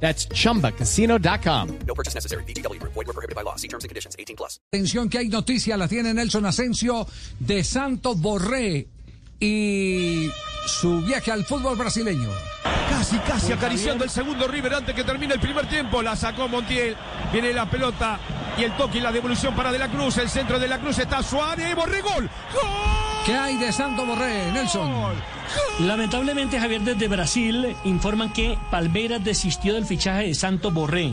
That's chumbacasino.com. No purchase necessary. BGW. Void were prohibited by law. See terms and conditions. 18 plus. Atención que hay noticia, la tiene Nelson Asensio de Santo Borré y su viaje al fútbol brasileño. Casi, casi acariciando el segundo River antes que termine el primer tiempo. La sacó Montiel. Viene la pelota y el toque y la devolución para De la Cruz. El centro de la Cruz está Suárez. Borré gol. ¡Gol! ¿Qué hay de Santo Borré, Nelson? Lamentablemente, Javier, desde Brasil informan que Palmeiras desistió del fichaje de Santo Borré.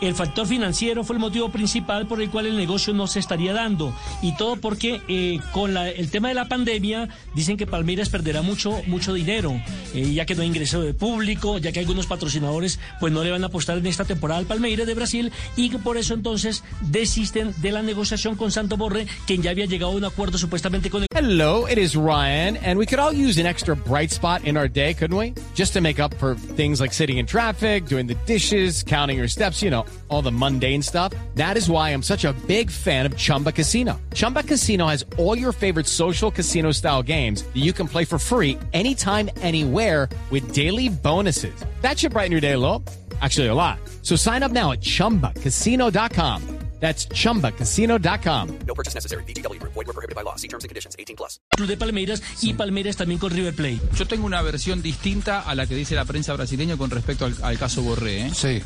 El factor financiero fue el motivo principal por el cual el negocio no se estaría dando. Y todo porque eh, con la- el tema de la pandemia dicen que Palmeiras perderá mucho, mucho dinero, eh, ya que no hay ingreso de público, ya que algunos patrocinadores pues no le van a apostar en esta temporada al Palmeiras de Brasil y que por eso entonces desisten de la negociación con Santo Borré, quien ya había llegado a un acuerdo supuestamente con el Hello, it is Ryan, and we could all use an extra bright spot in our day, couldn't we? Just to make up for things like sitting in traffic, doing the dishes, counting your steps, you know, all the mundane stuff. That is why I'm such a big fan of Chumba Casino. Chumba Casino has all your favorite social casino style games that you can play for free anytime, anywhere with daily bonuses. That should brighten your day a little. Actually, a lot. So sign up now at chumbacasino.com. That's chumbacasino.com. No purchase necessary. BGW. Void were prohibited by law. See terms and conditions. 18 plus. Club de Palmeiras y Palmeiras también con River Plate. Yo tengo una versión distinta a la que dice la prensa brasileña con respecto al, al caso Borré. ¿eh? Sí.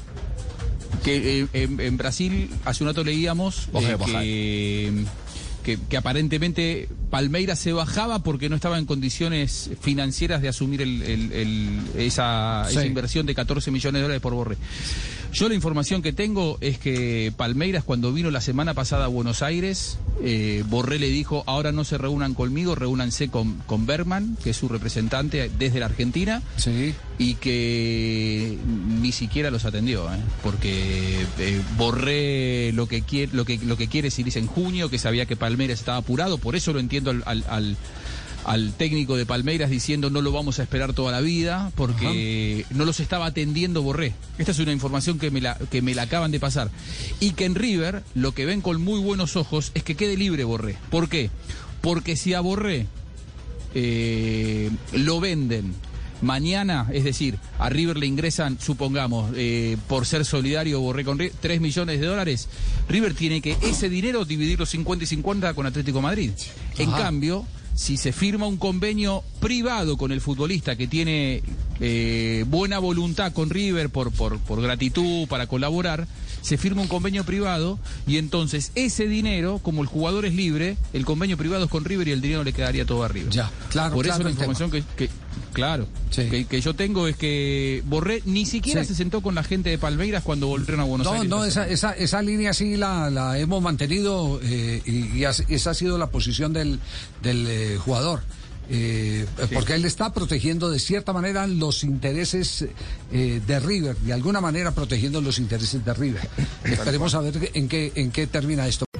Que eh, en, en Brasil hace un rato leíamos eh, que, que, que aparentemente Palmeiras se bajaba porque no estaba en condiciones financieras de asumir el- el- el- esa, Sí. esa inversión de 14 millones de dólares por Borré. Yo la información que tengo es que Palmeiras cuando vino la semana pasada a Buenos Aires, eh, Borré le dijo, ahora no se reúnan conmigo, reúnanse con, con Berman, que es su representante desde la Argentina Sí. y que ni siquiera los atendió, ¿eh? porque eh, Borré lo que quiere, lo que lo que quiere es irse en junio, que sabía que Palmeiras estaba apurado, por eso lo entiendo al, al- al- al técnico de Palmeiras diciendo no lo vamos a esperar toda la vida, porque no los estaba atendiendo Borré. Esta es una información que me la que me la acaban de pasar y que en River lo que ven con muy buenos ojos es que quede libre Borré. ¿Por qué? Porque si a Borré eh, lo venden mañana, es decir, a River le ingresan, supongamos, eh, por ser solidario Borré con River, 3 millones de dólares, River tiene que ese dinero dividirlo 50 y 50 con Atlético Madrid. En Ajá. cambio, si se firma un convenio privado con el futbolista que tiene eh, buena voluntad con River por, por, por gratitud, para colaborar, se firma un convenio privado y entonces ese dinero, como el jugador es libre, el convenio privado es con River y el dinero le quedaría todo a River. Ya, claro, Por claro eso la información que, que- claro, Sí. que, que yo tengo es que Borré ni siquiera Sí. se sentó con la gente de Palmeiras cuando volvieron a Buenos No, Aires. no, esta esa, esa, esa línea sí la, la hemos mantenido eh, y, esa ha sido la posición del, del eh, jugador. Eh, Porque él está protegiendo de cierta manera los intereses eh, de River, de alguna manera protegiendo los intereses de River. Esperemos a ver en qué, en qué termina esto.